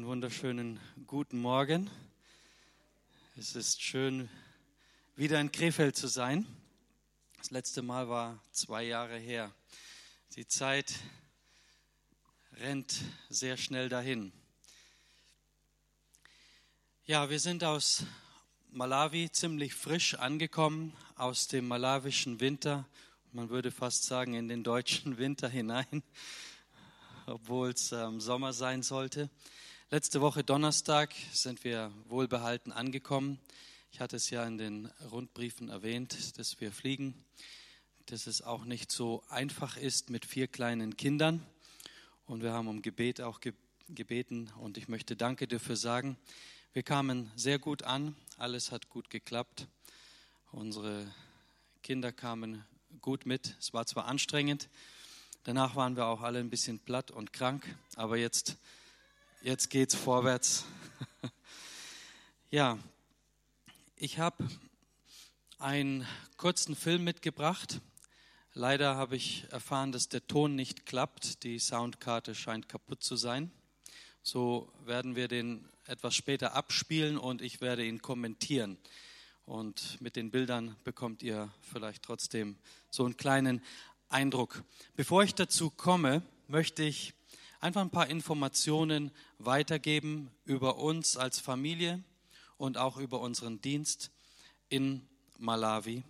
Einen wunderschönen guten Morgen. Es ist schön, wieder in Krefeld zu sein. Das letzte Mal war zwei Jahre her. Die Zeit rennt sehr schnell dahin. Ja, wir sind aus Malawi ziemlich frisch angekommen, aus dem malawischen Winter. Man würde fast sagen, in den deutschen Winter hinein, obwohl es ähm, Sommer sein sollte. Letzte Woche Donnerstag sind wir wohlbehalten angekommen. Ich hatte es ja in den Rundbriefen erwähnt, dass wir fliegen, dass es auch nicht so einfach ist mit vier kleinen Kindern. Und wir haben um Gebet auch gebeten und ich möchte Danke dafür sagen. Wir kamen sehr gut an, alles hat gut geklappt. Unsere Kinder kamen gut mit. Es war zwar anstrengend, danach waren wir auch alle ein bisschen platt und krank, aber jetzt jetzt geht's vorwärts. ja, ich habe einen kurzen Film mitgebracht. Leider habe ich erfahren, dass der Ton nicht klappt. Die Soundkarte scheint kaputt zu sein. So werden wir den etwas später abspielen und ich werde ihn kommentieren. Und mit den Bildern bekommt ihr vielleicht trotzdem so einen kleinen Eindruck. Bevor ich dazu komme, möchte ich einfach ein paar Informationen weitergeben über uns als Familie und auch über unseren Dienst in Malawi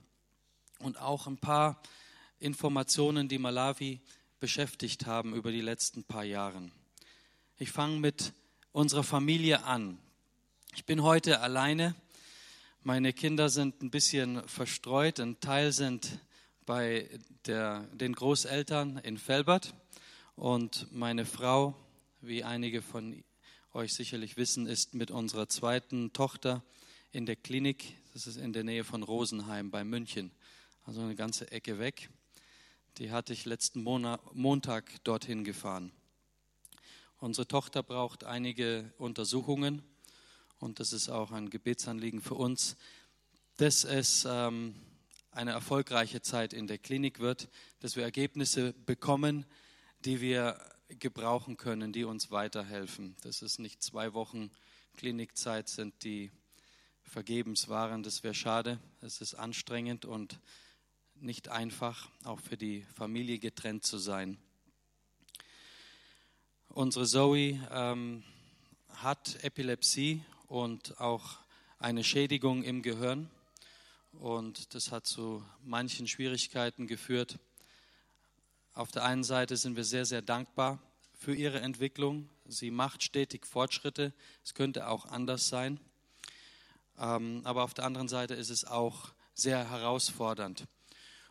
und auch ein paar Informationen, die Malawi beschäftigt haben über die letzten paar Jahre. Ich fange mit unserer Familie an. Ich bin heute alleine. Meine Kinder sind ein bisschen verstreut. Ein Teil sind bei der, den Großeltern in Felbert und meine Frau, wie einige von euch sicherlich wissen, ist mit unserer zweiten Tochter in der Klinik. Das ist in der Nähe von Rosenheim bei München, also eine ganze Ecke weg. Die hatte ich letzten Montag dorthin gefahren. Unsere Tochter braucht einige Untersuchungen und das ist auch ein Gebetsanliegen für uns, dass es ähm, eine erfolgreiche Zeit in der Klinik wird, dass wir Ergebnisse bekommen, die wir gebrauchen können, die uns weiterhelfen. Dass es nicht zwei Wochen Klinikzeit sind, die vergebens waren. Das wäre schade. Es ist anstrengend und nicht einfach, auch für die Familie getrennt zu sein. Unsere Zoe ähm, hat Epilepsie und auch eine Schädigung im Gehirn. Und das hat zu manchen Schwierigkeiten geführt. Auf der einen Seite sind wir sehr, sehr dankbar für ihre Entwicklung. Sie macht stetig Fortschritte. Es könnte auch anders sein. Ähm, aber auf der anderen Seite ist es auch sehr herausfordernd.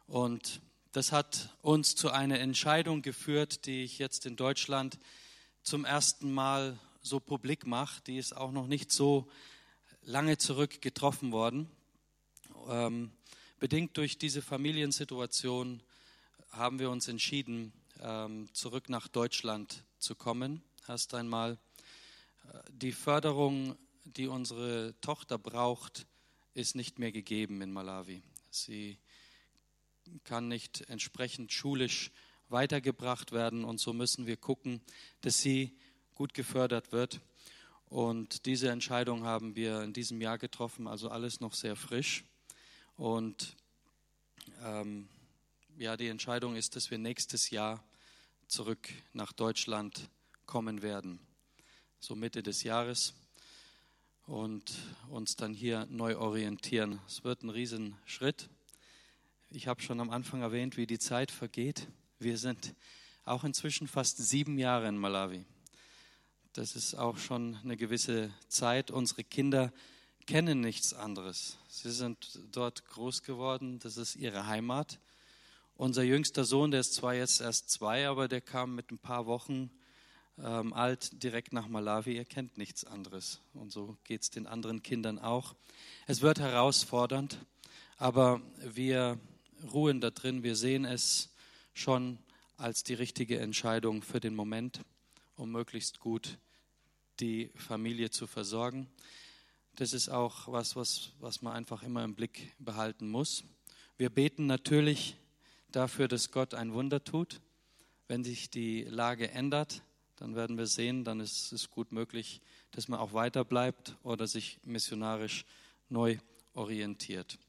Und das hat uns zu einer Entscheidung geführt, die ich jetzt in Deutschland zum ersten Mal so publik mache. Die ist auch noch nicht so lange zurück getroffen worden. Ähm, bedingt durch diese Familiensituation haben wir uns entschieden, ähm, zurück nach Deutschland zu kommen. Erst einmal äh, die Förderung, die unsere Tochter braucht, ist nicht mehr gegeben in Malawi. Sie kann nicht entsprechend schulisch weitergebracht werden und so müssen wir gucken, dass sie gut gefördert wird. Und diese Entscheidung haben wir in diesem Jahr getroffen, also alles noch sehr frisch. Und ähm, ja, die Entscheidung ist, dass wir nächstes Jahr zurück nach Deutschland kommen werden, so Mitte des Jahres und uns dann hier neu orientieren. Es wird ein Riesenschritt. Ich habe schon am Anfang erwähnt, wie die Zeit vergeht. Wir sind auch inzwischen fast sieben Jahre in Malawi. Das ist auch schon eine gewisse Zeit. Unsere Kinder kennen nichts anderes. Sie sind dort groß geworden. Das ist ihre Heimat. Unser jüngster Sohn, der ist zwar jetzt erst zwei, aber der kam mit ein paar Wochen ähm, alt direkt nach Malawi. Er kennt nichts anderes. Und so geht es den anderen Kindern auch. Es wird herausfordernd, aber wir ruhen da drin. Wir sehen es schon als die richtige Entscheidung für den Moment, um möglichst gut die Familie zu versorgen. Das ist auch was, was, was man einfach immer im Blick behalten muss. Wir beten natürlich dafür, dass Gott ein Wunder tut. Wenn sich die Lage ändert, dann werden wir sehen, dann ist es gut möglich, dass man auch weiter bleibt oder sich missionarisch neu orientiert.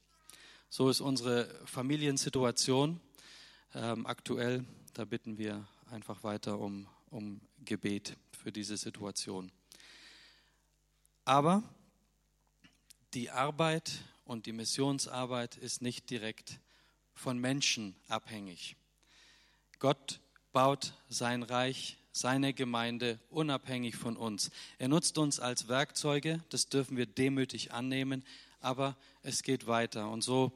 So ist unsere Familiensituation ähm, aktuell. Da bitten wir einfach weiter um, um Gebet für diese Situation. Aber die Arbeit und die Missionsarbeit ist nicht direkt von Menschen abhängig. Gott baut sein Reich, seine Gemeinde unabhängig von uns. Er nutzt uns als Werkzeuge, das dürfen wir demütig annehmen, aber es geht weiter. Und so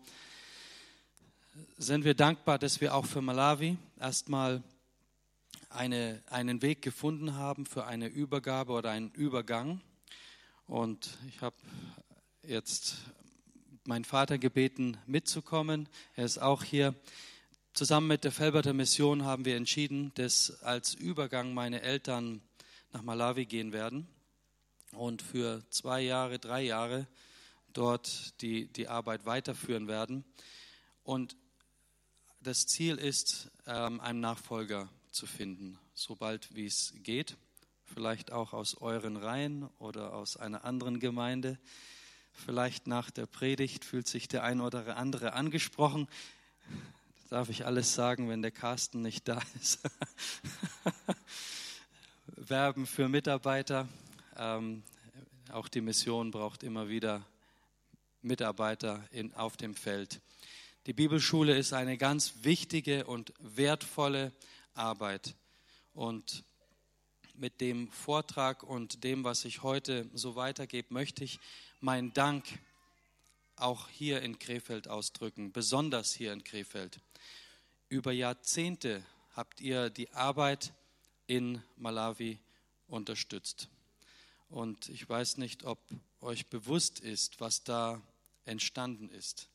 sind wir dankbar, dass wir auch für Malawi erstmal eine, einen Weg gefunden haben für eine Übergabe oder einen Übergang. Und ich habe jetzt meinen Vater gebeten, mitzukommen. Er ist auch hier. Zusammen mit der Felberter Mission haben wir entschieden, dass als Übergang meine Eltern nach Malawi gehen werden und für zwei Jahre, drei Jahre dort die, die Arbeit weiterführen werden. Und das Ziel ist, ähm, einen Nachfolger zu finden, sobald wie es geht. Vielleicht auch aus euren Reihen oder aus einer anderen Gemeinde. Vielleicht nach der Predigt fühlt sich der ein oder andere angesprochen. Das darf ich alles sagen, wenn der Carsten nicht da ist. Werben für Mitarbeiter. Ähm, auch die Mission braucht immer wieder Mitarbeiter in, auf dem Feld. Die Bibelschule ist eine ganz wichtige und wertvolle Arbeit. Und mit dem Vortrag und dem, was ich heute so weitergebe, möchte ich meinen Dank auch hier in Krefeld ausdrücken, besonders hier in Krefeld. Über Jahrzehnte habt ihr die Arbeit in Malawi unterstützt. Und ich weiß nicht, ob euch bewusst ist, was da entstanden ist.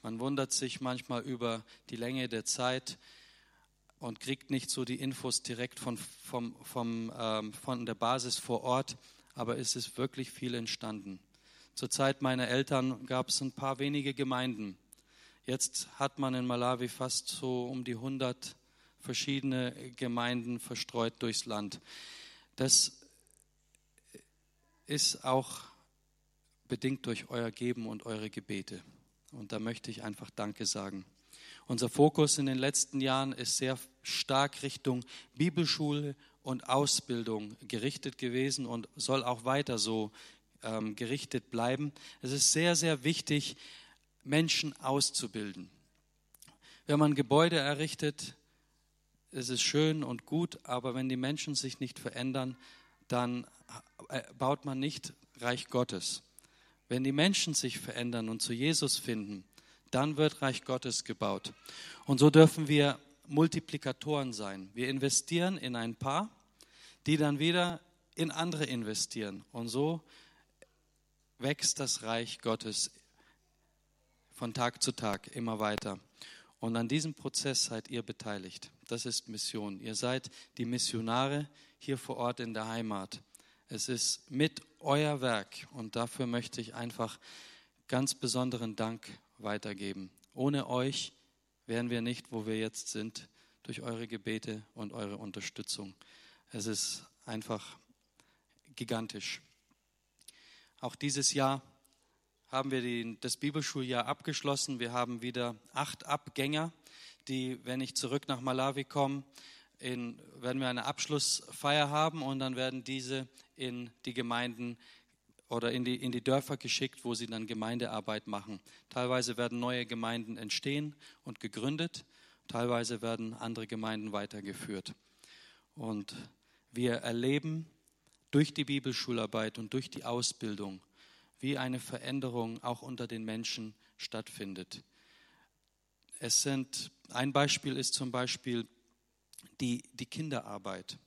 Man wundert sich manchmal über die Länge der Zeit und kriegt nicht so die Infos direkt von, vom, vom, ähm, von der Basis vor Ort, aber es ist wirklich viel entstanden. Zur Zeit meiner Eltern gab es ein paar wenige Gemeinden. Jetzt hat man in Malawi fast so um die 100 verschiedene Gemeinden verstreut durchs Land. Das ist auch bedingt durch euer Geben und eure Gebete. Und da möchte ich einfach Danke sagen. Unser Fokus in den letzten Jahren ist sehr stark Richtung Bibelschule und Ausbildung gerichtet gewesen und soll auch weiter so ähm, gerichtet bleiben. Es ist sehr, sehr wichtig, Menschen auszubilden. Wenn man Gebäude errichtet, ist es schön und gut, aber wenn die Menschen sich nicht verändern, dann äh, baut man nicht Reich Gottes. Wenn die Menschen sich verändern und zu Jesus finden, dann wird Reich Gottes gebaut. Und so dürfen wir Multiplikatoren sein. Wir investieren in ein Paar, die dann wieder in andere investieren. Und so wächst das Reich Gottes von Tag zu Tag immer weiter. Und an diesem Prozess seid ihr beteiligt. Das ist Mission. Ihr seid die Missionare hier vor Ort in der Heimat. Es ist mit euer Werk und dafür möchte ich einfach ganz besonderen Dank weitergeben. Ohne euch wären wir nicht, wo wir jetzt sind, durch eure Gebete und eure Unterstützung. Es ist einfach gigantisch. Auch dieses Jahr haben wir die, das Bibelschuljahr abgeschlossen. Wir haben wieder acht Abgänger, die, wenn ich zurück nach Malawi komme, in, werden wir eine Abschlussfeier haben und dann werden diese in die Gemeinden oder in die, in die Dörfer geschickt, wo sie dann Gemeindearbeit machen. Teilweise werden neue Gemeinden entstehen und gegründet, teilweise werden andere Gemeinden weitergeführt. Und wir erleben durch die Bibelschularbeit und durch die Ausbildung, wie eine Veränderung auch unter den Menschen stattfindet. Es sind, ein Beispiel ist zum Beispiel die, die Kinderarbeit.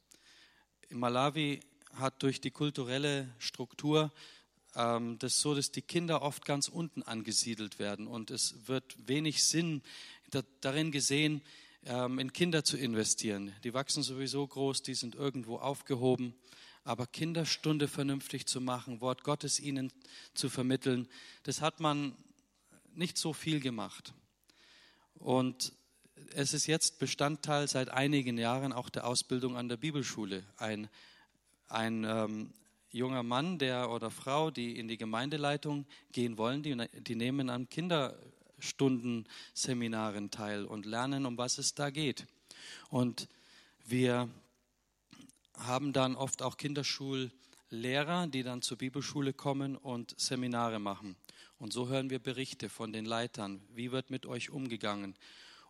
In Malawi hat durch die kulturelle Struktur ähm, das so, dass die Kinder oft ganz unten angesiedelt werden und es wird wenig Sinn da, darin gesehen, ähm, in Kinder zu investieren. Die wachsen sowieso groß, die sind irgendwo aufgehoben, aber Kinderstunde vernünftig zu machen, Wort Gottes ihnen zu vermitteln, das hat man nicht so viel gemacht. Und es ist jetzt Bestandteil seit einigen Jahren auch der Ausbildung an der Bibelschule. Ein, ein ähm, junger Mann der oder Frau, die in die Gemeindeleitung gehen wollen, die, die nehmen an Kinderstundenseminaren teil und lernen, um was es da geht. Und wir haben dann oft auch Kinderschullehrer, die dann zur Bibelschule kommen und Seminare machen. Und so hören wir Berichte von den Leitern. Wie wird mit euch umgegangen?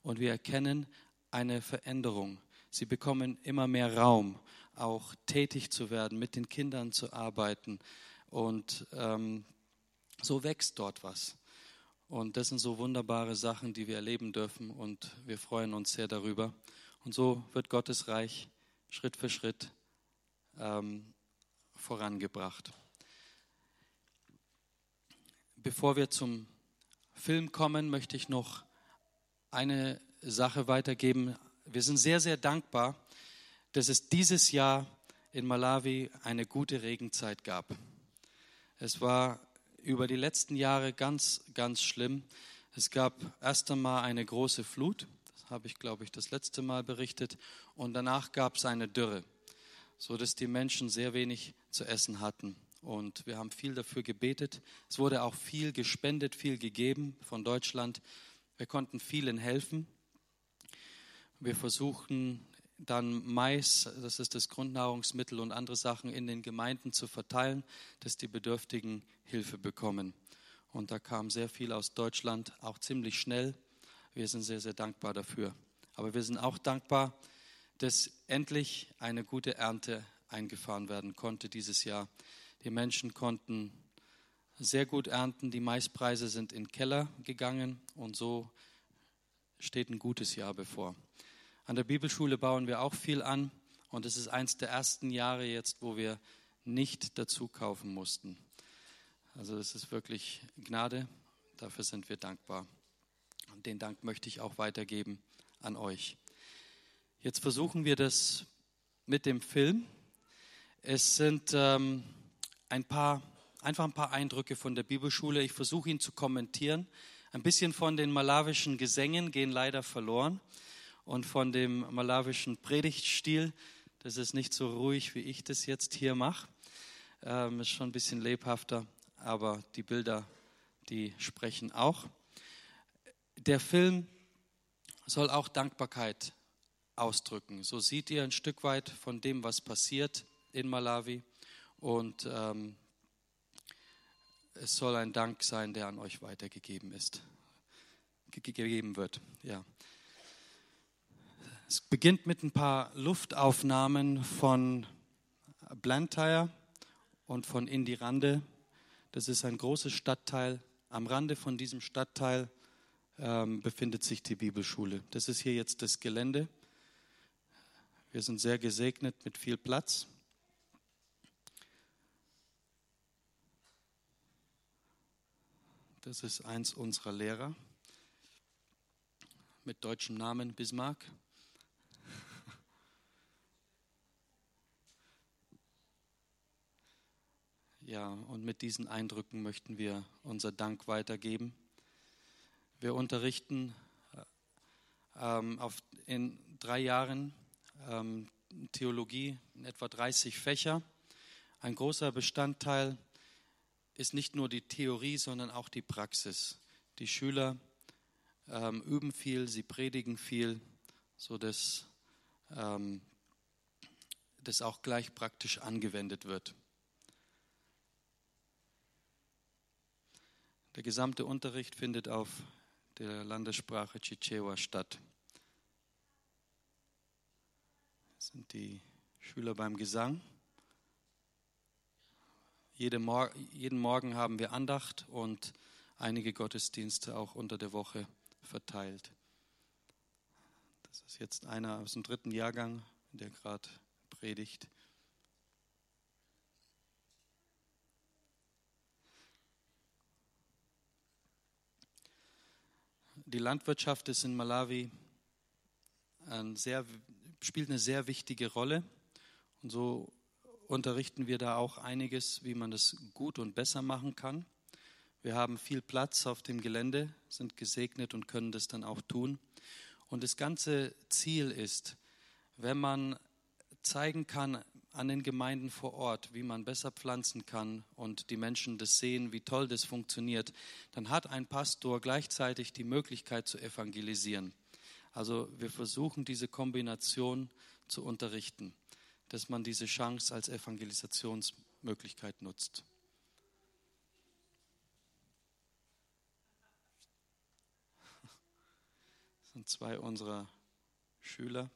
Und wir erkennen eine Veränderung. Sie bekommen immer mehr Raum, auch tätig zu werden, mit den Kindern zu arbeiten. Und ähm, so wächst dort was. Und das sind so wunderbare Sachen, die wir erleben dürfen. Und wir freuen uns sehr darüber. Und so wird Gottes Reich Schritt für Schritt ähm, vorangebracht. Bevor wir zum Film kommen, möchte ich noch eine Sache weitergeben. Wir sind sehr, sehr dankbar, dass es dieses Jahr in Malawi eine gute Regenzeit gab. Es war über die letzten Jahre ganz, ganz schlimm. Es gab erst einmal eine große Flut, habe ich, glaube ich, das letzte Mal berichtet, und danach gab es eine Dürre so dass die Menschen sehr wenig zu essen hatten. Und wir haben viel dafür gebetet. Es wurde auch viel gespendet, viel gegeben von Deutschland. Wir konnten vielen helfen. Wir versuchten dann Mais, das ist das Grundnahrungsmittel und andere Sachen in den Gemeinden zu verteilen, dass die Bedürftigen Hilfe bekommen. Und da kam sehr viel aus Deutschland, auch ziemlich schnell. Wir sind sehr, sehr dankbar dafür. Aber wir sind auch dankbar, dass endlich eine gute Ernte eingefahren werden konnte dieses Jahr. Die Menschen konnten sehr gut ernten, die Maispreise sind in den Keller gegangen und so steht ein gutes Jahr bevor. An der Bibelschule bauen wir auch viel an und es ist eins der ersten Jahre jetzt, wo wir nicht dazu kaufen mussten. Also es ist wirklich Gnade, dafür sind wir dankbar. Den Dank möchte ich auch weitergeben an euch. Jetzt versuchen wir das mit dem Film. Es sind ähm, ein paar, einfach ein paar Eindrücke von der Bibelschule. Ich versuche ihn zu kommentieren. Ein bisschen von den malawischen Gesängen gehen leider verloren und von dem malawischen Predigtstil. Das ist nicht so ruhig, wie ich das jetzt hier mache. Ähm, ist schon ein bisschen lebhafter, aber die Bilder, die sprechen auch. Der Film soll auch Dankbarkeit ausdrücken. So seht ihr ein Stück weit von dem, was passiert in Malawi. Und ähm, es soll ein Dank sein, der an euch weitergegeben ist, gegeben wird. Ja. Es beginnt mit ein paar Luftaufnahmen von Blantyre und von Indirande. Das ist ein großes Stadtteil. Am Rande von diesem Stadtteil ähm, befindet sich die Bibelschule. Das ist hier jetzt das Gelände. Wir sind sehr gesegnet mit viel Platz. Das ist eins unserer Lehrer mit deutschem Namen Bismarck. Ja, und mit diesen Eindrücken möchten wir unser Dank weitergeben. Wir unterrichten ähm, auf, in drei Jahren ähm, Theologie in etwa 30 Fächer. Ein großer Bestandteil ist nicht nur die Theorie, sondern auch die Praxis. Die Schüler ähm, üben viel, sie predigen viel, sodass ähm, das auch gleich praktisch angewendet wird. Der gesamte Unterricht findet auf der Landessprache Chichewa statt. Das sind die Schüler beim Gesang. Jede Mor jeden Morgen haben wir Andacht und einige Gottesdienste auch unter der Woche verteilt. Das ist jetzt einer aus dem dritten Jahrgang, der gerade predigt. Die Landwirtschaft ist in Malawi ein sehr spielt eine sehr wichtige Rolle. Und so unterrichten wir da auch einiges, wie man das gut und besser machen kann. Wir haben viel Platz auf dem Gelände, sind gesegnet und können das dann auch tun. Und das ganze Ziel ist, wenn man zeigen kann an den Gemeinden vor Ort, wie man besser pflanzen kann und die Menschen das sehen, wie toll das funktioniert, dann hat ein Pastor gleichzeitig die Möglichkeit zu evangelisieren. Also wir versuchen diese Kombination zu unterrichten, dass man diese Chance als Evangelisationsmöglichkeit nutzt. Das sind zwei unserer Schüler.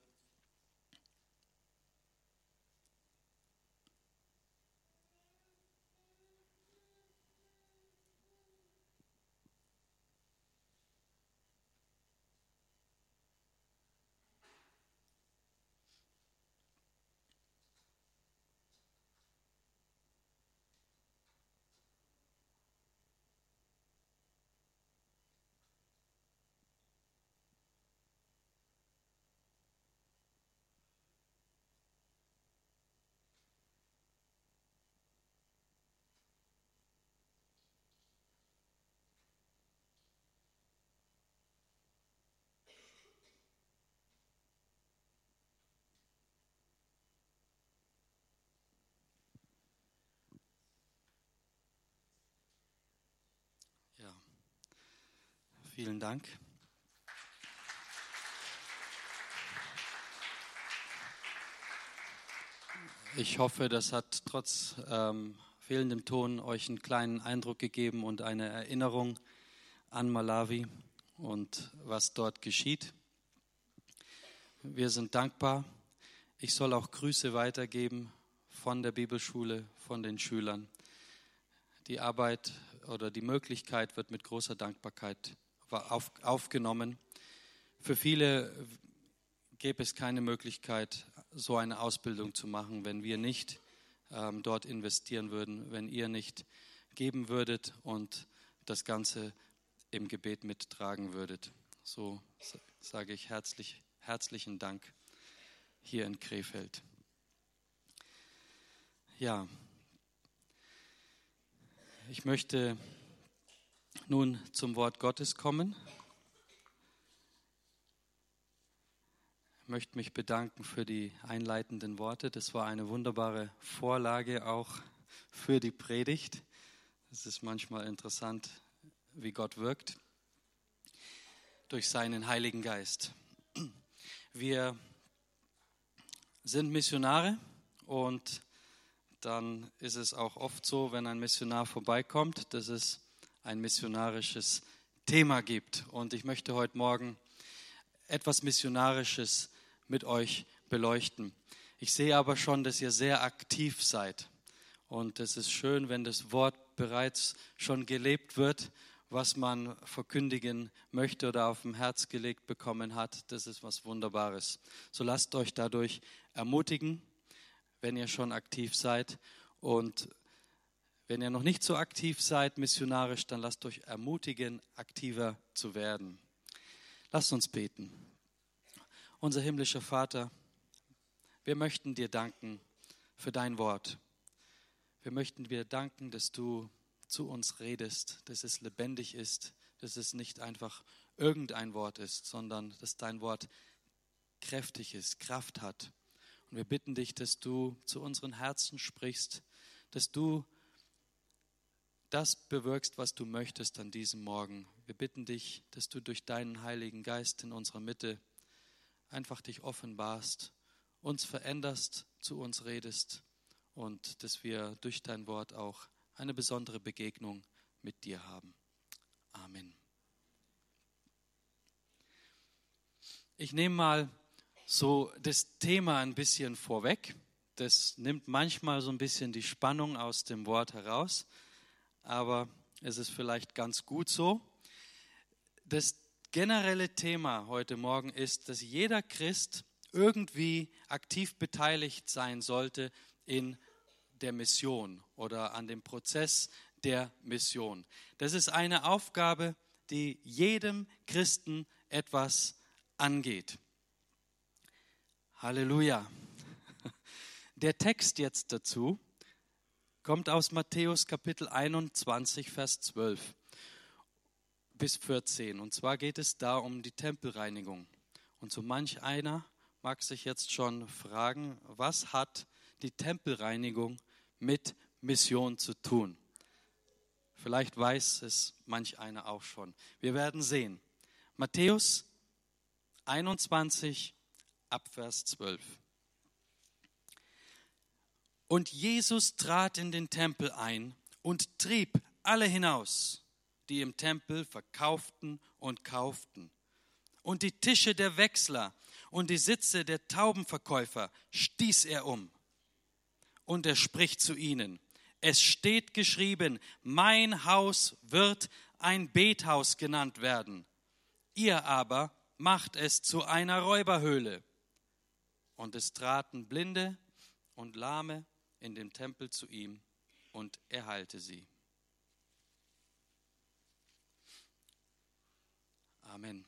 Vielen Dank. Ich hoffe, das hat trotz ähm, fehlendem Ton euch einen kleinen Eindruck gegeben und eine Erinnerung an Malawi und was dort geschieht. Wir sind dankbar. Ich soll auch Grüße weitergeben von der Bibelschule, von den Schülern. Die Arbeit oder die Möglichkeit wird mit großer Dankbarkeit auf, aufgenommen. Für viele gäbe es keine Möglichkeit, so eine Ausbildung zu machen, wenn wir nicht ähm, dort investieren würden, wenn ihr nicht geben würdet und das Ganze im Gebet mittragen würdet. So sage ich herzlich, herzlichen Dank hier in Krefeld. Ja, ich möchte nun zum Wort Gottes kommen. Ich möchte mich bedanken für die einleitenden Worte. Das war eine wunderbare Vorlage auch für die Predigt. Es ist manchmal interessant, wie Gott wirkt durch seinen Heiligen Geist. Wir sind Missionare und dann ist es auch oft so, wenn ein Missionar vorbeikommt, dass es ein missionarisches Thema gibt. Und ich möchte heute Morgen etwas Missionarisches mit euch beleuchten. Ich sehe aber schon, dass ihr sehr aktiv seid. Und es ist schön, wenn das Wort bereits schon gelebt wird, was man verkündigen möchte oder auf dem Herz gelegt bekommen hat. Das ist was Wunderbares. So lasst euch dadurch ermutigen, wenn ihr schon aktiv seid. Und wenn ihr noch nicht so aktiv seid missionarisch, dann lasst euch ermutigen, aktiver zu werden. Lasst uns beten. Unser himmlischer Vater, wir möchten dir danken für dein Wort. Wir möchten dir danken, dass du zu uns redest, dass es lebendig ist, dass es nicht einfach irgendein Wort ist, sondern dass dein Wort kräftig ist, Kraft hat. Und wir bitten dich, dass du zu unseren Herzen sprichst, dass du das bewirkst, was du möchtest an diesem Morgen. Wir bitten dich, dass du durch deinen Heiligen Geist in unserer Mitte einfach dich offenbarst, uns veränderst, zu uns redest und dass wir durch dein Wort auch eine besondere Begegnung mit dir haben. Amen. Ich nehme mal so das Thema ein bisschen vorweg. Das nimmt manchmal so ein bisschen die Spannung aus dem Wort heraus aber es ist vielleicht ganz gut so. Das generelle Thema heute Morgen ist, dass jeder Christ irgendwie aktiv beteiligt sein sollte in der Mission oder an dem Prozess der Mission. Das ist eine Aufgabe, die jedem Christen etwas angeht. Halleluja. Der Text jetzt dazu kommt aus Matthäus Kapitel 21, Vers 12 bis 14. Und zwar geht es da um die Tempelreinigung. Und so manch einer mag sich jetzt schon fragen, was hat die Tempelreinigung mit Mission zu tun? Vielleicht weiß es manch einer auch schon. Wir werden sehen. Matthäus 21 Abvers 12. Und Jesus trat in den Tempel ein und trieb alle hinaus, die im Tempel verkauften und kauften. Und die Tische der Wechsler und die Sitze der Taubenverkäufer stieß er um. Und er spricht zu ihnen, es steht geschrieben, mein Haus wird ein Bethaus genannt werden. Ihr aber macht es zu einer Räuberhöhle. Und es traten Blinde und Lahme in den Tempel zu ihm, und er heilte sie. Amen.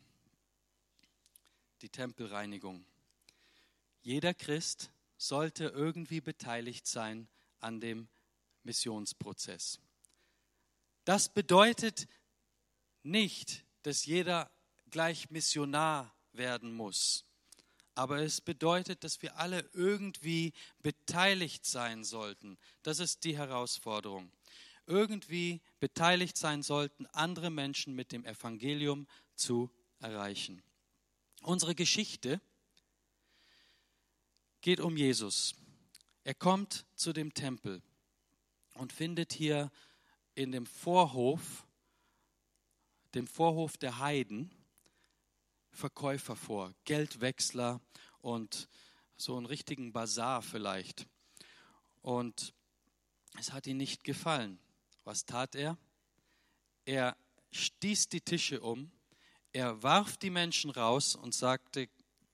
Die Tempelreinigung. Jeder Christ sollte irgendwie beteiligt sein an dem Missionsprozess. Das bedeutet nicht, dass jeder gleich Missionar werden muss. Aber es bedeutet, dass wir alle irgendwie beteiligt sein sollten. Das ist die Herausforderung. Irgendwie beteiligt sein sollten, andere Menschen mit dem Evangelium zu erreichen. Unsere Geschichte geht um Jesus. Er kommt zu dem Tempel und findet hier in dem Vorhof, dem Vorhof der Heiden, Verkäufer vor, Geldwechsler und so einen richtigen Bazar vielleicht. Und es hat ihm nicht gefallen. Was tat er? Er stieß die Tische um, er warf die Menschen raus und sagte,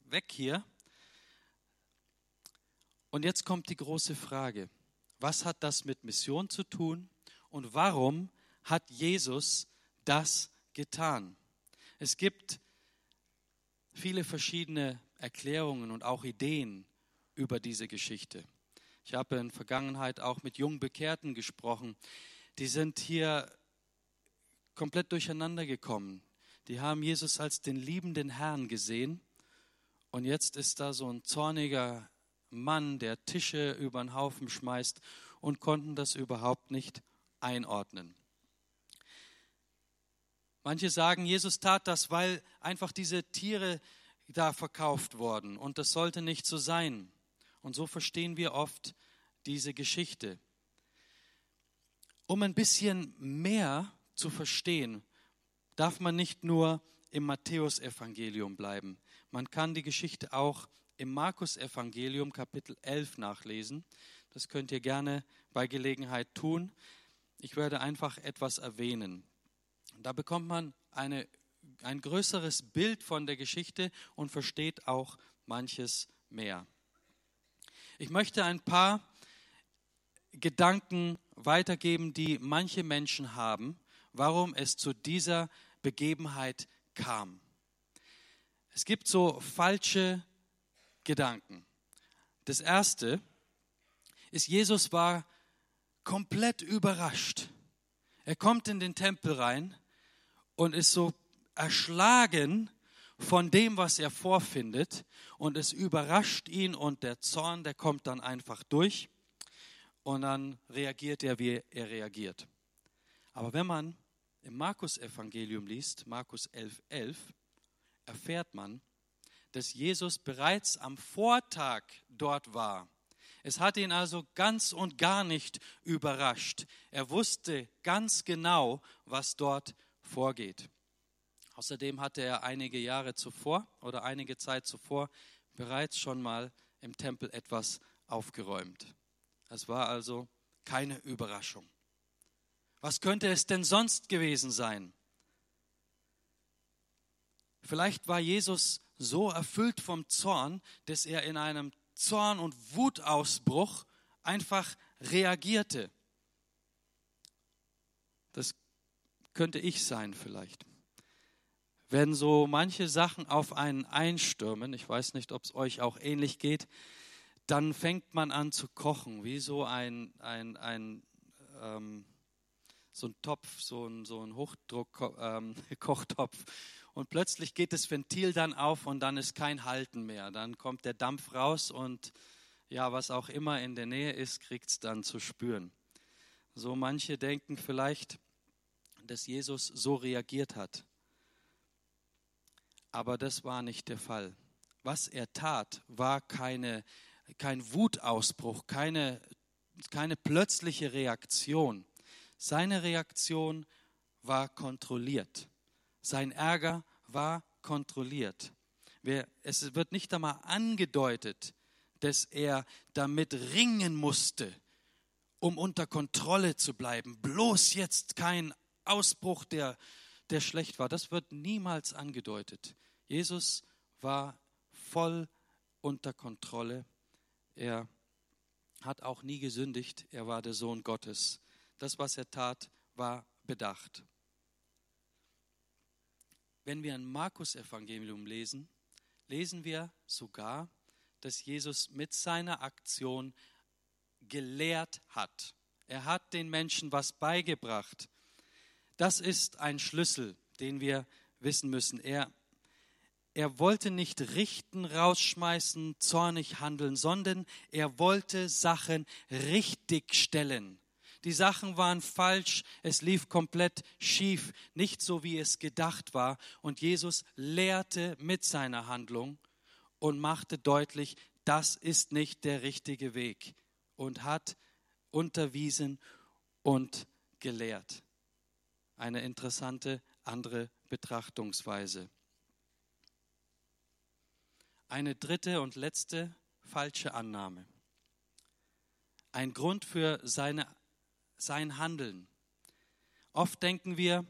weg hier. Und jetzt kommt die große Frage, was hat das mit Mission zu tun und warum hat Jesus das getan? Es gibt viele verschiedene Erklärungen und auch Ideen über diese Geschichte. Ich habe in Vergangenheit auch mit jungen Bekehrten gesprochen. Die sind hier komplett durcheinander gekommen. Die haben Jesus als den liebenden Herrn gesehen. Und jetzt ist da so ein zorniger Mann, der Tische über den Haufen schmeißt und konnten das überhaupt nicht einordnen. Manche sagen, Jesus tat das, weil einfach diese Tiere da verkauft wurden und das sollte nicht so sein. Und so verstehen wir oft diese Geschichte. Um ein bisschen mehr zu verstehen, darf man nicht nur im Matthäusevangelium bleiben. Man kann die Geschichte auch im Markus-Evangelium Kapitel 11 nachlesen. Das könnt ihr gerne bei Gelegenheit tun. Ich werde einfach etwas erwähnen. Da bekommt man eine, ein größeres Bild von der Geschichte und versteht auch manches mehr. Ich möchte ein paar Gedanken weitergeben, die manche Menschen haben, warum es zu dieser Begebenheit kam. Es gibt so falsche Gedanken. Das erste ist, Jesus war komplett überrascht. Er kommt in den Tempel rein und ist so erschlagen von dem, was er vorfindet und es überrascht ihn und der Zorn, der kommt dann einfach durch und dann reagiert er, wie er reagiert. Aber wenn man im Markus-Evangelium liest, Markus 11, 11, erfährt man, dass Jesus bereits am Vortag dort war. Es hat ihn also ganz und gar nicht überrascht. Er wusste ganz genau, was dort vorgeht. Außerdem hatte er einige Jahre zuvor oder einige Zeit zuvor bereits schon mal im Tempel etwas aufgeräumt. Es war also keine Überraschung. Was könnte es denn sonst gewesen sein? Vielleicht war Jesus so erfüllt vom Zorn, dass er in einem Zorn- und Wutausbruch einfach reagierte. Das könnte ich sein vielleicht. Wenn so manche Sachen auf einen einstürmen, ich weiß nicht, ob es euch auch ähnlich geht, dann fängt man an zu kochen, wie so ein, ein, ein ähm, so ein Topf, so ein, so ein Hochdruck-Kochtopf. Ähm, und plötzlich geht das Ventil dann auf und dann ist kein Halten mehr. Dann kommt der Dampf raus und ja, was auch immer in der Nähe ist, kriegt es dann zu spüren. So manche denken vielleicht, dass Jesus so reagiert hat. Aber das war nicht der Fall. Was er tat, war keine, kein Wutausbruch, keine, keine plötzliche Reaktion. Seine Reaktion war kontrolliert. Sein Ärger war kontrolliert. Es wird nicht einmal angedeutet, dass er damit ringen musste, um unter Kontrolle zu bleiben. Bloß jetzt kein Ausbruch, der, der schlecht war. Das wird niemals angedeutet. Jesus war voll unter Kontrolle. Er hat auch nie gesündigt. Er war der Sohn Gottes. Das, was er tat, war bedacht. Wenn wir ein Markus-Evangelium lesen, lesen wir sogar, dass Jesus mit seiner Aktion gelehrt hat. Er hat den Menschen was beigebracht. Das ist ein Schlüssel, den wir wissen müssen. Er, er wollte nicht richten, rausschmeißen, zornig handeln, sondern er wollte Sachen richtig stellen. Die Sachen waren falsch, es lief komplett schief, nicht so wie es gedacht war. Und Jesus lehrte mit seiner Handlung und machte deutlich, das ist nicht der richtige Weg und hat unterwiesen und gelehrt. Eine interessante andere Betrachtungsweise. Eine dritte und letzte falsche Annahme. Ein Grund für seine sein Handeln. Oft denken wir,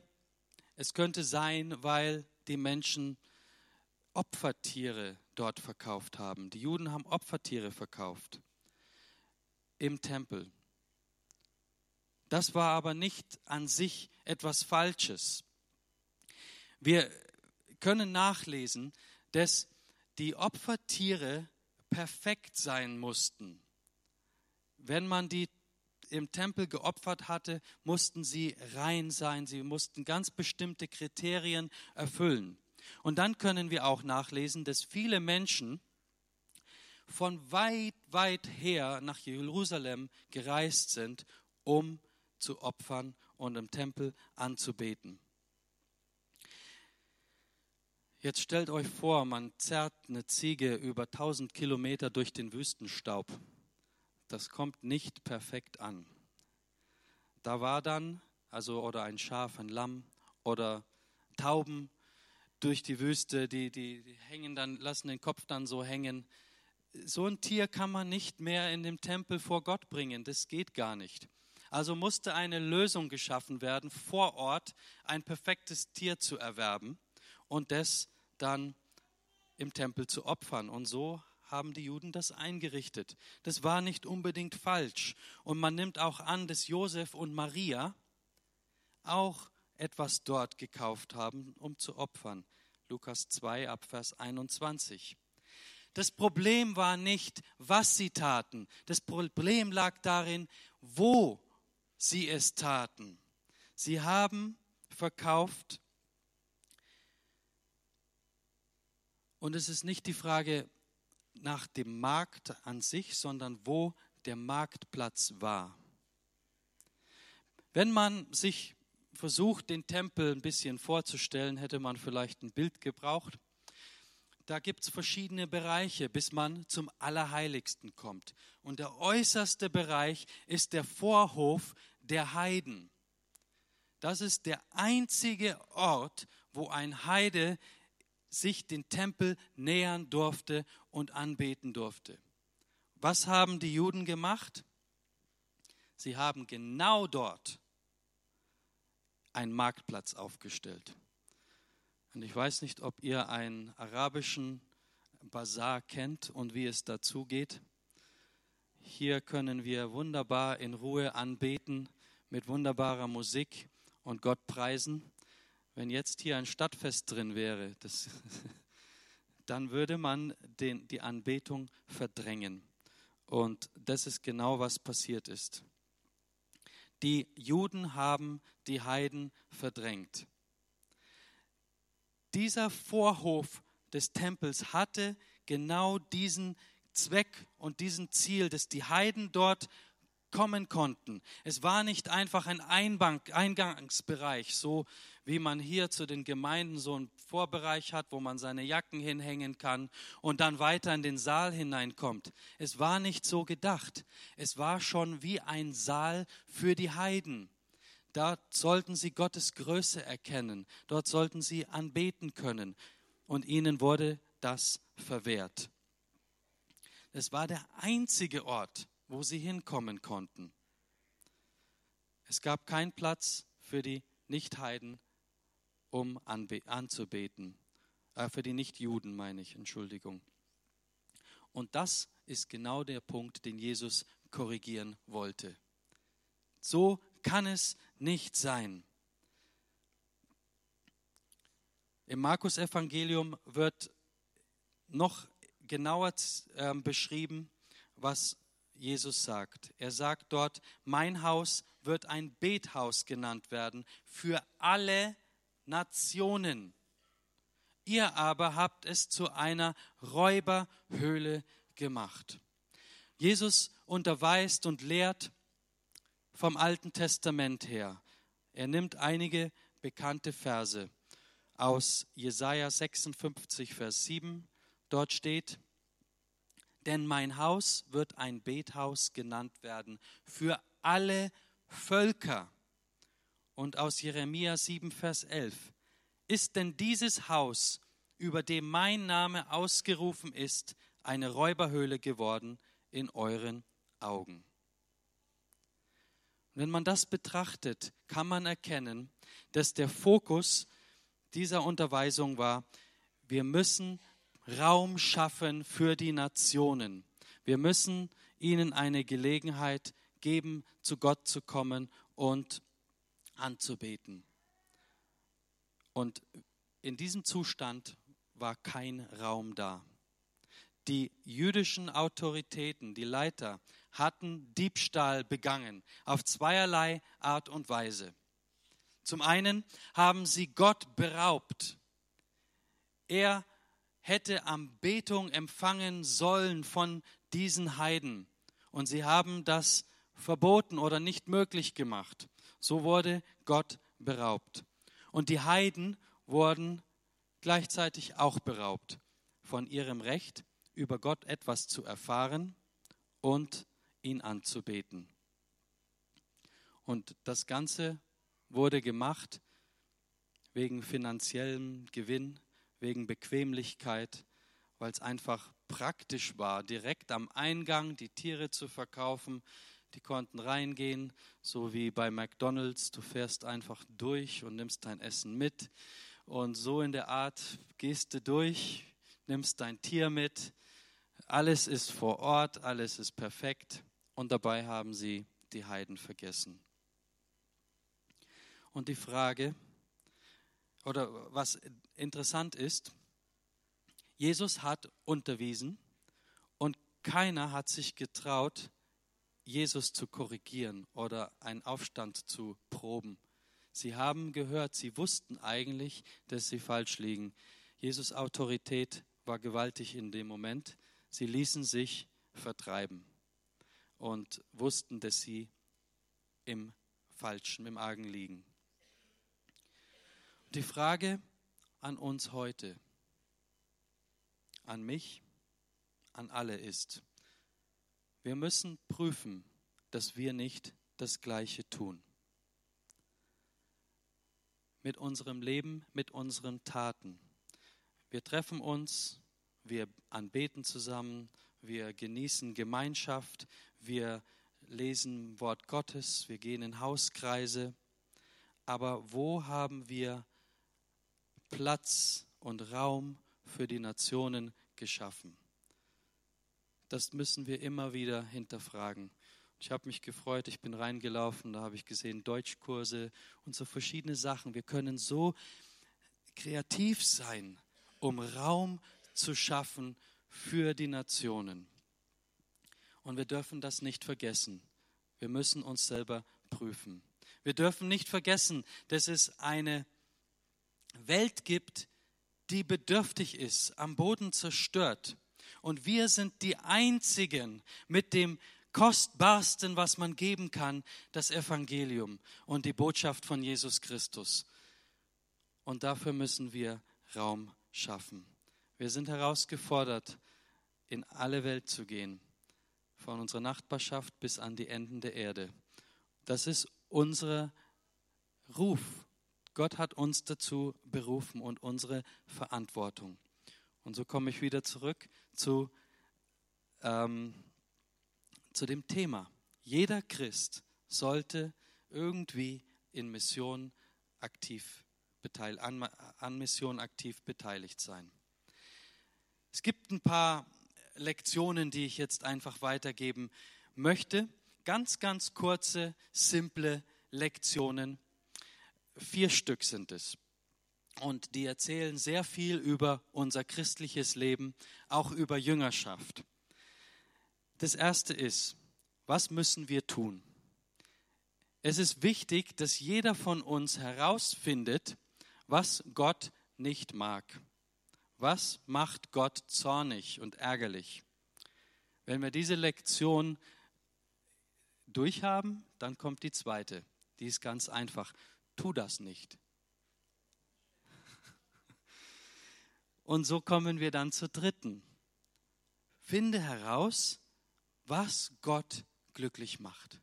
es könnte sein, weil die Menschen Opfertiere dort verkauft haben. Die Juden haben Opfertiere verkauft im Tempel. Das war aber nicht an sich etwas Falsches. Wir können nachlesen, dass die Opfertiere perfekt sein mussten. Wenn man die im Tempel geopfert hatte, mussten sie rein sein, sie mussten ganz bestimmte Kriterien erfüllen. Und dann können wir auch nachlesen, dass viele Menschen von weit, weit her nach Jerusalem gereist sind, um zu opfern und im Tempel anzubeten. Jetzt stellt euch vor, man zerrt eine Ziege über 1000 Kilometer durch den Wüstenstaub das kommt nicht perfekt an. Da war dann, also oder ein Schaf, ein Lamm oder Tauben durch die Wüste, die, die, die hängen dann, lassen den Kopf dann so hängen. So ein Tier kann man nicht mehr in dem Tempel vor Gott bringen, das geht gar nicht. Also musste eine Lösung geschaffen werden, vor Ort ein perfektes Tier zu erwerben und das dann im Tempel zu opfern. Und so haben die Juden das eingerichtet. Das war nicht unbedingt falsch. Und man nimmt auch an, dass Josef und Maria auch etwas dort gekauft haben, um zu opfern. Lukas 2 ab Vers 21. Das Problem war nicht, was sie taten. Das Problem lag darin, wo sie es taten. Sie haben verkauft. Und es ist nicht die Frage, nach dem Markt an sich, sondern wo der Marktplatz war. Wenn man sich versucht, den Tempel ein bisschen vorzustellen, hätte man vielleicht ein Bild gebraucht. Da gibt es verschiedene Bereiche, bis man zum Allerheiligsten kommt. Und der äußerste Bereich ist der Vorhof der Heiden. Das ist der einzige Ort, wo ein Heide sich den Tempel nähern durfte und anbeten durfte. Was haben die Juden gemacht? Sie haben genau dort einen Marktplatz aufgestellt. Und ich weiß nicht, ob ihr einen arabischen Bazar kennt und wie es dazu geht. Hier können wir wunderbar in Ruhe anbeten mit wunderbarer Musik und Gott preisen wenn jetzt hier ein Stadtfest drin wäre, das, dann würde man den, die Anbetung verdrängen. Und das ist genau, was passiert ist. Die Juden haben die Heiden verdrängt. dieser Vorhof des Tempels hatte genau diesen Zweck und diesen Ziel, dass die Heiden dort kommen konnten. Es war nicht einfach ein Einbank, Eingangsbereich, so wie man hier zu den Gemeinden so einen Vorbereich hat, wo man seine Jacken hinhängen kann und dann weiter in den Saal hineinkommt. Es war nicht so gedacht. Es war schon wie ein Saal für die Heiden. Dort sollten sie Gottes Größe erkennen. Dort sollten sie anbeten können. Und ihnen wurde das verwehrt. Es war der einzige Ort, wo sie hinkommen konnten. Es gab keinen Platz für die Nichtheiden, um anzubeten. Äh, für die Nichtjuden meine ich, Entschuldigung. Und das ist genau der Punkt, den Jesus korrigieren wollte. So kann es nicht sein. Im Markus-Evangelium wird noch genauer äh, beschrieben, was Jesus sagt. Er sagt dort, mein Haus wird ein Bethaus genannt werden für alle Nationen. Ihr aber habt es zu einer Räuberhöhle gemacht. Jesus unterweist und lehrt vom Alten Testament her. Er nimmt einige bekannte Verse aus Jesaja 56, Vers 7. Dort steht, denn mein Haus wird ein Bethaus genannt werden für alle Völker. Und aus Jeremia 7, Vers 11, ist denn dieses Haus, über dem mein Name ausgerufen ist, eine Räuberhöhle geworden in euren Augen? wenn man das betrachtet, kann man erkennen, dass der Fokus dieser Unterweisung war, wir müssen Raum schaffen für die Nationen. Wir müssen ihnen eine Gelegenheit geben, zu Gott zu kommen und anzubeten. Und in diesem Zustand war kein Raum da. Die jüdischen Autoritäten, die Leiter, hatten Diebstahl begangen, auf zweierlei Art und Weise. Zum einen haben sie Gott beraubt. Er hätte Anbetung empfangen sollen von diesen Heiden. Und sie haben das verboten oder nicht möglich gemacht. So wurde Gott beraubt. Und die Heiden wurden gleichzeitig auch beraubt von ihrem Recht, über Gott etwas zu erfahren und ihn anzubeten. Und das Ganze wurde gemacht wegen finanziellem Gewinn, wegen Bequemlichkeit, weil es einfach praktisch war, direkt am Eingang die Tiere zu verkaufen. Die konnten reingehen, so wie bei McDonald's. Du fährst einfach durch und nimmst dein Essen mit. Und so in der Art gehst du durch, nimmst dein Tier mit. Alles ist vor Ort, alles ist perfekt. Und dabei haben sie die Heiden vergessen. Und die Frage, oder was interessant ist, Jesus hat unterwiesen und keiner hat sich getraut, Jesus zu korrigieren oder einen Aufstand zu proben. Sie haben gehört, sie wussten eigentlich, dass sie falsch liegen. Jesus Autorität war gewaltig in dem Moment. Sie ließen sich vertreiben und wussten, dass sie im Falschen, im Argen liegen. Die Frage an uns heute, an mich, an alle ist, wir müssen prüfen, dass wir nicht das Gleiche tun. Mit unserem Leben, mit unseren Taten. Wir treffen uns, wir anbeten zusammen, wir genießen Gemeinschaft, wir lesen Wort Gottes, wir gehen in Hauskreise. Aber wo haben wir Platz und Raum für die Nationen geschaffen. Das müssen wir immer wieder hinterfragen. Ich habe mich gefreut, ich bin reingelaufen, da habe ich gesehen Deutschkurse und so verschiedene Sachen. Wir können so kreativ sein, um Raum zu schaffen für die Nationen. Und wir dürfen das nicht vergessen. Wir müssen uns selber prüfen. Wir dürfen nicht vergessen, dass es eine Welt gibt, die bedürftig ist, am Boden zerstört. Und wir sind die Einzigen mit dem Kostbarsten, was man geben kann, das Evangelium und die Botschaft von Jesus Christus. Und dafür müssen wir Raum schaffen. Wir sind herausgefordert, in alle Welt zu gehen, von unserer Nachbarschaft bis an die Enden der Erde. Das ist unser Ruf. Gott hat uns dazu berufen und unsere Verantwortung. Und so komme ich wieder zurück zu, ähm, zu dem Thema. Jeder Christ sollte irgendwie in Mission aktiv an, an Mission aktiv beteiligt sein. Es gibt ein paar Lektionen, die ich jetzt einfach weitergeben möchte. Ganz, ganz kurze, simple Lektionen. Vier Stück sind es. Und die erzählen sehr viel über unser christliches Leben, auch über Jüngerschaft. Das erste ist, was müssen wir tun? Es ist wichtig, dass jeder von uns herausfindet, was Gott nicht mag. Was macht Gott zornig und ärgerlich? Wenn wir diese Lektion durchhaben, dann kommt die zweite. Die ist ganz einfach. Tu das nicht. Und so kommen wir dann zur dritten. Finde heraus, was Gott glücklich macht,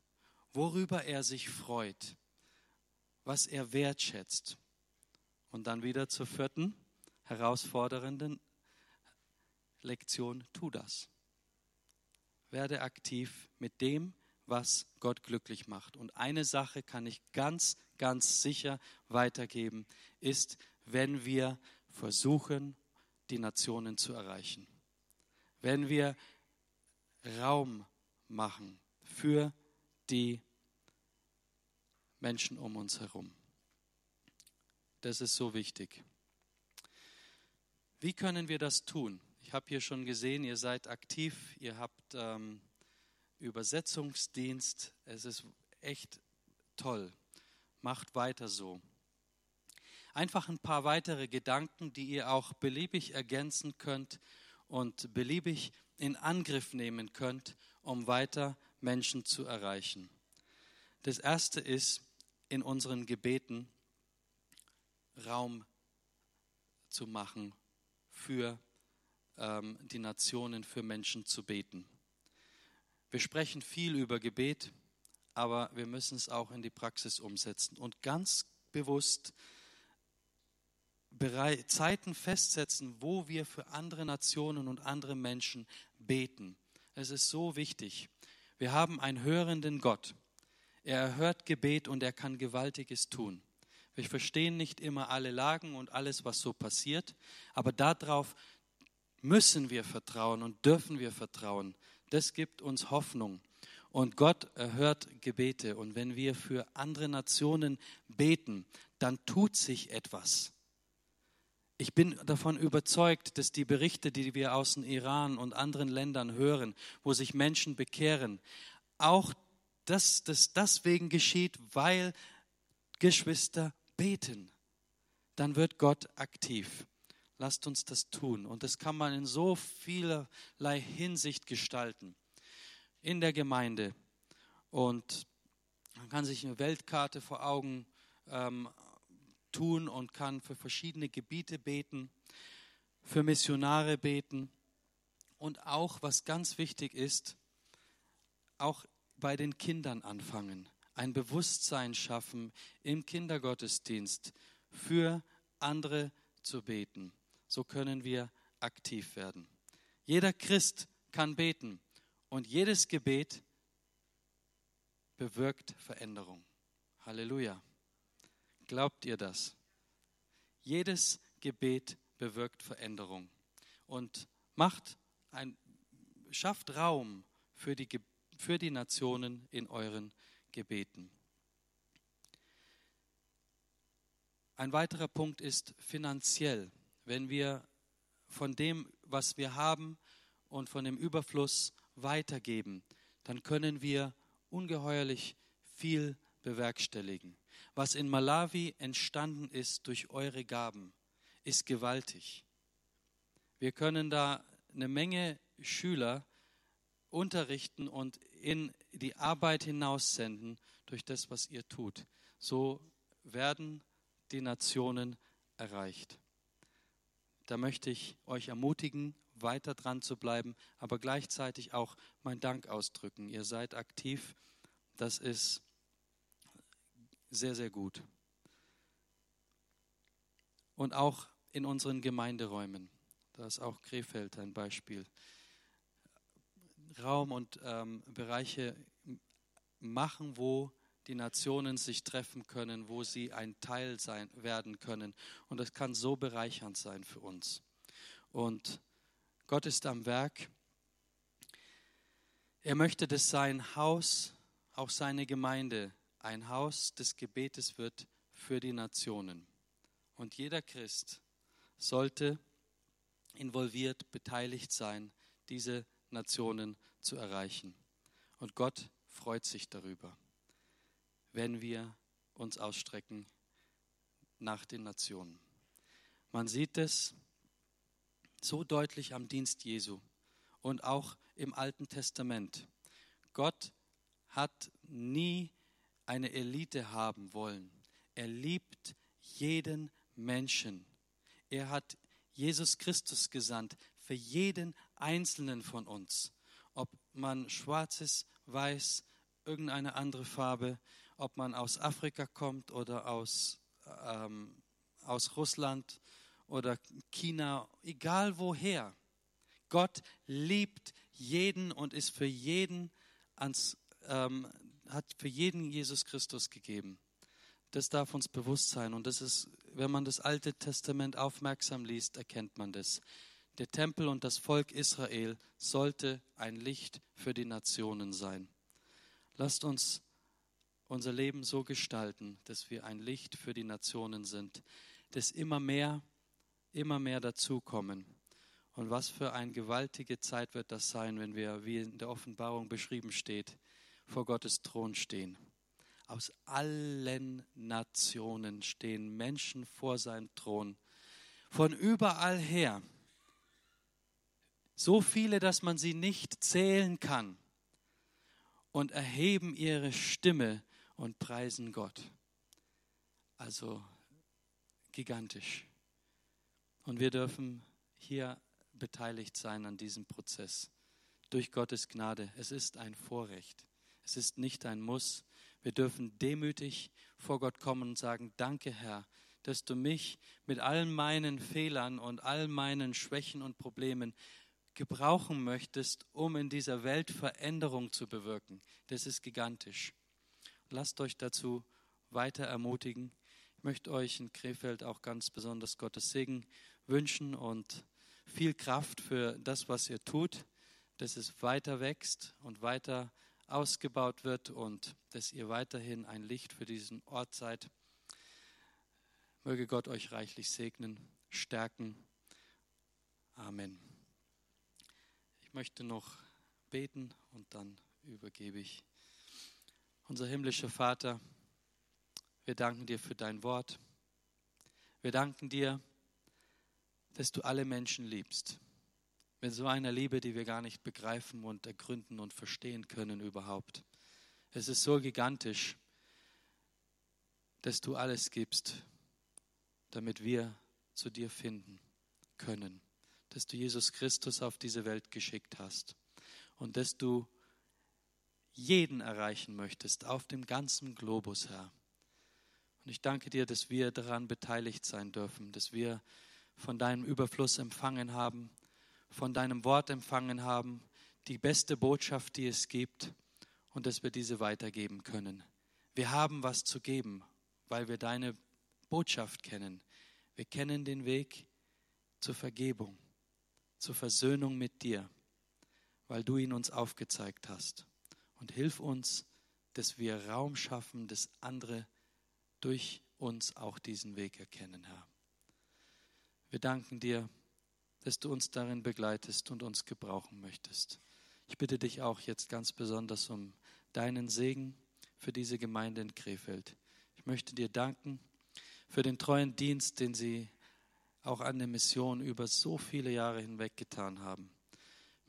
worüber er sich freut, was er wertschätzt. Und dann wieder zur vierten herausfordernden Lektion, tu das. Werde aktiv mit dem, was Gott glücklich macht. Und eine Sache kann ich ganz, ganz sicher weitergeben, ist, wenn wir versuchen, die Nationen zu erreichen. Wenn wir Raum machen für die Menschen um uns herum. Das ist so wichtig. Wie können wir das tun? Ich habe hier schon gesehen, ihr seid aktiv, ihr habt ähm, Übersetzungsdienst. Es ist echt toll. Macht weiter so. Einfach ein paar weitere Gedanken, die ihr auch beliebig ergänzen könnt und beliebig in Angriff nehmen könnt, um weiter Menschen zu erreichen. Das erste ist, in unseren Gebeten Raum zu machen für ähm, die Nationen, für Menschen zu beten. Wir sprechen viel über Gebet, aber wir müssen es auch in die Praxis umsetzen und ganz bewusst Zeiten festsetzen, wo wir für andere Nationen und andere Menschen beten. Es ist so wichtig. Wir haben einen hörenden Gott. Er erhört Gebet und er kann Gewaltiges tun. Wir verstehen nicht immer alle Lagen und alles, was so passiert, aber darauf müssen wir vertrauen und dürfen wir vertrauen. Das gibt uns Hoffnung. Und Gott erhört Gebete. Und wenn wir für andere Nationen beten, dann tut sich etwas. Ich bin davon überzeugt, dass die Berichte, die wir aus dem Iran und anderen Ländern hören, wo sich Menschen bekehren, auch dass das deswegen geschieht, weil Geschwister beten, dann wird Gott aktiv. Lasst uns das tun. Und das kann man in so vielerlei Hinsicht gestalten. In der Gemeinde. Und man kann sich eine Weltkarte vor Augen ähm, tun und kann für verschiedene Gebiete beten, für Missionare beten. Und auch, was ganz wichtig ist, auch bei den Kindern anfangen ein Bewusstsein schaffen im Kindergottesdienst für andere zu beten. So können wir aktiv werden. Jeder Christ kann beten und jedes Gebet bewirkt Veränderung. Halleluja. Glaubt ihr das? Jedes Gebet bewirkt Veränderung und macht ein, schafft Raum für die, für die Nationen in euren Gebeten. Ein weiterer Punkt ist finanziell. Wenn wir von dem, was wir haben und von dem Überfluss weitergeben, dann können wir ungeheuerlich viel bewerkstelligen. Was in Malawi entstanden ist durch eure Gaben, ist gewaltig. Wir können da eine Menge Schüler unterrichten und in die Arbeit hinaussenden durch das, was ihr tut. So werden die Nationen erreicht. Da möchte ich euch ermutigen, weiter dran zu bleiben, aber gleichzeitig auch meinen Dank ausdrücken. Ihr seid aktiv. Das ist sehr, sehr gut. Und auch in unseren Gemeinderäumen. Da ist auch Krefeld ein Beispiel. Raum und ähm, Bereiche machen, wo die Nationen sich treffen können, wo sie ein Teil sein werden können. Und das kann so bereichernd sein für uns. Und Gott ist am Werk. Er möchte, dass sein Haus, auch seine Gemeinde, ein Haus des Gebetes wird für die Nationen. Und jeder Christ sollte involviert, beteiligt sein, diese Nationen zu erreichen. Und Gott freut sich darüber, wenn wir uns ausstrecken nach den Nationen. Man sieht es so deutlich am Dienst Jesu und auch im Alten Testament. Gott hat nie eine Elite haben wollen. Er liebt jeden Menschen. Er hat Jesus Christus gesandt für jeden einzelnen von uns. Ob man schwarz ist, weiß, irgendeine andere Farbe, ob man aus Afrika kommt oder aus, ähm, aus Russland oder China, egal woher. Gott liebt jeden und ist für jeden ans, ähm, hat für jeden Jesus Christus gegeben. Das darf uns bewusst sein. Und das ist, wenn man das Alte Testament aufmerksam liest, erkennt man das. Der Tempel und das Volk Israel sollte ein Licht für die Nationen sein. Lasst uns unser Leben so gestalten, dass wir ein Licht für die Nationen sind, dass immer mehr, immer mehr dazukommen. Und was für eine gewaltige Zeit wird das sein, wenn wir, wie in der Offenbarung beschrieben steht, vor Gottes Thron stehen. Aus allen Nationen stehen Menschen vor seinem Thron. Von überall her. So viele, dass man sie nicht zählen kann. Und erheben ihre Stimme und preisen Gott. Also gigantisch. Und wir dürfen hier beteiligt sein an diesem Prozess. Durch Gottes Gnade. Es ist ein Vorrecht. Es ist nicht ein Muss. Wir dürfen demütig vor Gott kommen und sagen, danke Herr, dass du mich mit all meinen Fehlern und all meinen Schwächen und Problemen gebrauchen möchtest, um in dieser Welt Veränderung zu bewirken. Das ist gigantisch. Lasst euch dazu weiter ermutigen. Ich möchte euch in Krefeld auch ganz besonders Gottes Segen wünschen und viel Kraft für das, was ihr tut, dass es weiter wächst und weiter ausgebaut wird und dass ihr weiterhin ein Licht für diesen Ort seid. Möge Gott euch reichlich segnen, stärken. Amen. Ich möchte noch beten und dann übergebe ich. Unser himmlischer Vater, wir danken dir für dein Wort. Wir danken dir, dass du alle Menschen liebst mit so einer Liebe, die wir gar nicht begreifen und ergründen und verstehen können überhaupt. Es ist so gigantisch, dass du alles gibst, damit wir zu dir finden können, dass du Jesus Christus auf diese Welt geschickt hast und dass du jeden erreichen möchtest auf dem ganzen Globus, Herr. Und ich danke dir, dass wir daran beteiligt sein dürfen, dass wir von deinem Überfluss empfangen haben von deinem Wort empfangen haben, die beste Botschaft, die es gibt, und dass wir diese weitergeben können. Wir haben was zu geben, weil wir deine Botschaft kennen. Wir kennen den Weg zur Vergebung, zur Versöhnung mit dir, weil du ihn uns aufgezeigt hast. Und hilf uns, dass wir Raum schaffen, dass andere durch uns auch diesen Weg erkennen, Herr. Wir danken dir dass du uns darin begleitest und uns gebrauchen möchtest. Ich bitte dich auch jetzt ganz besonders um deinen Segen für diese Gemeinde in Krefeld. Ich möchte dir danken für den treuen Dienst, den sie auch an der Mission über so viele Jahre hinweg getan haben.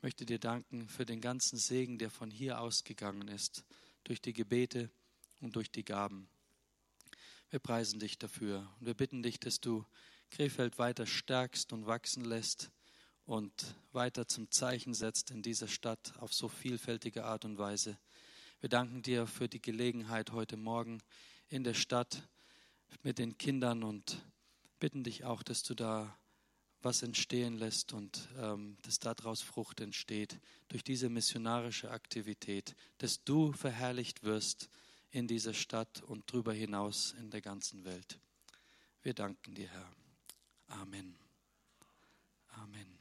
Ich möchte dir danken für den ganzen Segen, der von hier ausgegangen ist, durch die Gebete und durch die Gaben. Wir preisen dich dafür und wir bitten dich, dass du Krefeld weiter stärkst und wachsen lässt und weiter zum Zeichen setzt in dieser Stadt auf so vielfältige Art und Weise. Wir danken dir für die Gelegenheit heute Morgen in der Stadt mit den Kindern und bitten dich auch, dass du da was entstehen lässt und ähm, dass daraus Frucht entsteht durch diese missionarische Aktivität, dass du verherrlicht wirst in dieser Stadt und darüber hinaus in der ganzen Welt. Wir danken dir, Herr. Amen. Amen.